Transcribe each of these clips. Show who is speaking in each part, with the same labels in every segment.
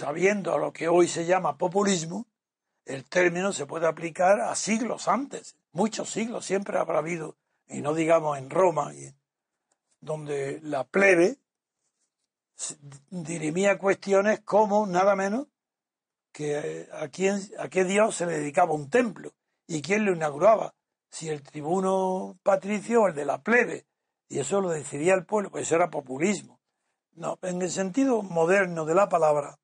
Speaker 1: Sabiendo a lo que hoy se llama populismo, el término se puede aplicar a siglos antes, muchos siglos, siempre habrá habido, y no digamos en Roma, donde la plebe dirimía cuestiones como nada menos que a, quién, a qué Dios se le dedicaba un templo y quién lo inauguraba, si el tribuno patricio o el de la plebe, y eso lo decidía el pueblo, pues eso era populismo. No, en el sentido moderno de la palabra,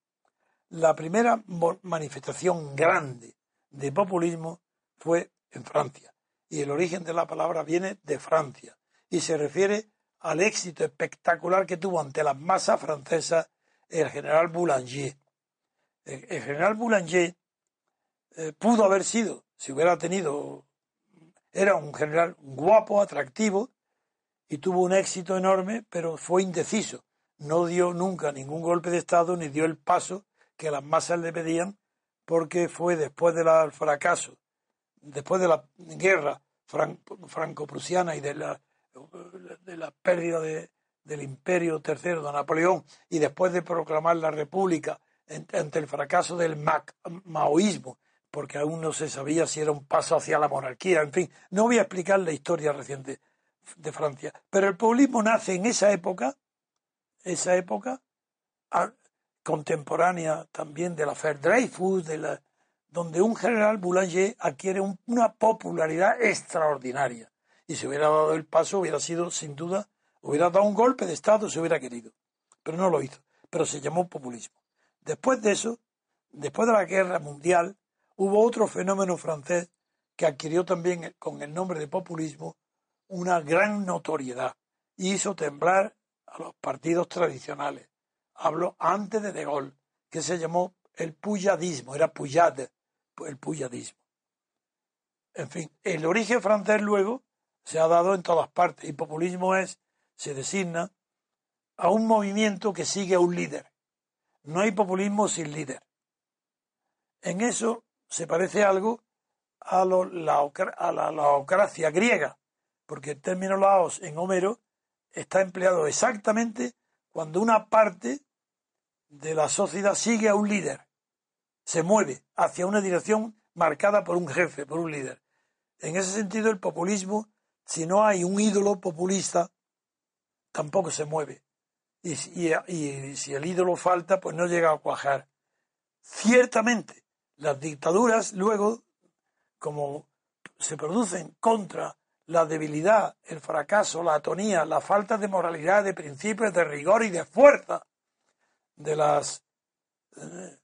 Speaker 1: la primera manifestación grande de populismo fue en Francia y el origen de la palabra viene de Francia y se refiere al éxito espectacular que tuvo ante las masas francesas el general Boulanger. El, general Boulanger eh, pudo haber sido, si hubiera tenido, era un general guapo, atractivo y tuvo un éxito enorme, pero fue indeciso. No dio nunca ningún golpe de Estado ni dio el paso que las masas le pedían porque fue después del fracaso, después de la guerra franco-prusiana y de la, de la pérdida de, del imperio tercero de Napoleón y después de proclamar la república ante el fracaso del maoísmo, porque aún no se sabía si era un paso hacia la monarquía, en fin, no voy a explicar la historia reciente de Francia, pero el populismo nace en esa época, esa época, contemporánea también de la Fair Dreyfus, de la, donde un general Boulanger adquiere una popularidad extraordinaria. Y si hubiera dado el paso, hubiera sido, sin duda, hubiera dado un golpe de Estado si hubiera querido. Pero no lo hizo. Pero se llamó populismo. Después de eso, después de la guerra mundial, hubo otro fenómeno francés que adquirió también con el nombre de populismo una gran notoriedad y hizo temblar a los partidos tradicionales habló antes de De Gaulle, que se llamó el puyadismo, era puyad, el puyadismo. En fin, el origen francés luego se ha dado en todas partes y populismo es, se designa a un movimiento que sigue a un líder. No hay populismo sin líder. En eso se parece algo a, la, a la laocracia griega, porque el término laos en Homero está empleado exactamente cuando una parte de la sociedad sigue a un líder, se mueve hacia una dirección marcada por un jefe, por un líder. En ese sentido, el populismo, si no hay un ídolo populista, tampoco se mueve. Y, si el ídolo falta, pues no llega a cuajar. Ciertamente, las dictaduras luego, como se producen contra la debilidad, el fracaso, la atonía, la falta de moralidad, de principios, de rigor y de fuerza de las eh,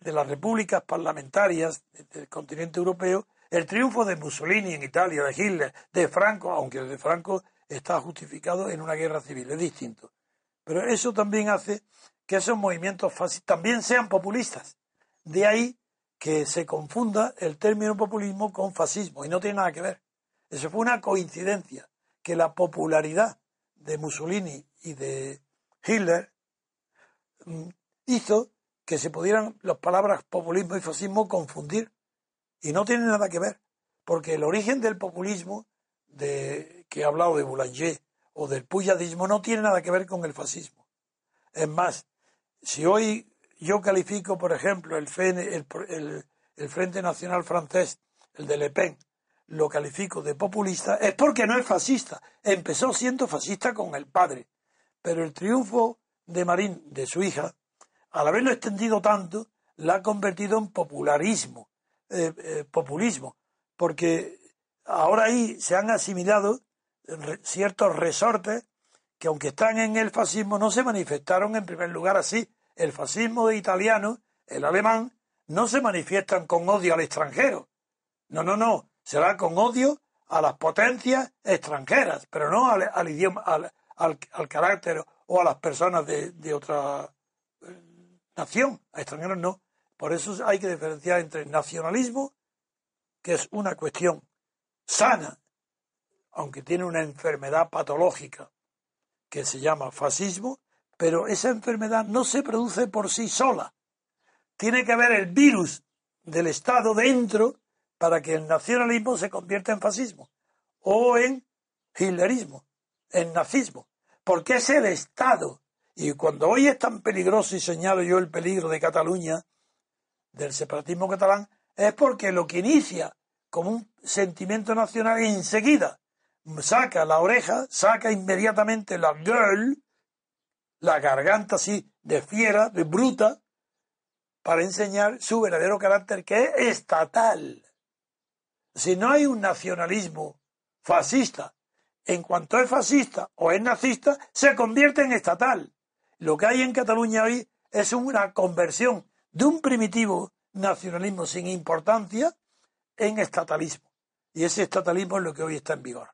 Speaker 1: de las repúblicas parlamentarias del continente europeo, el triunfo de Mussolini en Italia, de Hitler, de Franco, aunque el de Franco está justificado en una guerra civil, es distinto. Pero eso también hace que esos movimientos también sean populistas. De ahí que se confunda el término populismo con fascismo, y no tiene nada que ver. Eso fue una coincidencia, que la popularidad de Mussolini y de Hitler hizo que se pudieran las palabras populismo y fascismo confundir. Y no tiene nada que ver, porque el origen del populismo de, que he hablado de Boulanger o del puyadismo no tiene nada que ver con el fascismo. Es más, si hoy yo califico, por ejemplo, el, el, Frente Nacional Francés, el de Le Pen, lo califico de populista, es porque no es fascista. Empezó siendo fascista con el padre, pero el triunfo de Marín, de su hija, al haberlo extendido tanto, la ha convertido en popularismo, eh, eh, populismo, porque ahora ahí se han asimilado ciertos resortes que aunque están en el fascismo no se manifestaron en primer lugar así. El fascismo de italiano, el alemán, no se manifiestan con odio al extranjero. No, no, no. Será con odio a las potencias extranjeras, pero no al, idioma, al, al, carácter o a las personas de, de otra eh, nación. A extranjeros no. Por eso hay que diferenciar entre nacionalismo, que es una cuestión sana, aunque tiene una enfermedad patológica que se llama fascismo, pero esa enfermedad no se produce por sí sola. Tiene que haber el virus del Estado dentro para que el nacionalismo se convierta en fascismo o en hitlerismo, en nazismo, porque es el Estado. Y cuando hoy es tan peligroso y señalo yo el peligro de Cataluña, del separatismo catalán, es porque lo que inicia como un sentimiento nacional enseguida saca la oreja, saca inmediatamente la girl, la garganta así de fiera, de bruta, para enseñar su verdadero carácter que es estatal. Si no hay un nacionalismo fascista, en cuanto es fascista o es nazista, se convierte en estatal. Lo que hay en Cataluña hoy es una conversión de un primitivo nacionalismo sin importancia en estatalismo. Y ese estatalismo es lo que hoy está en vigor.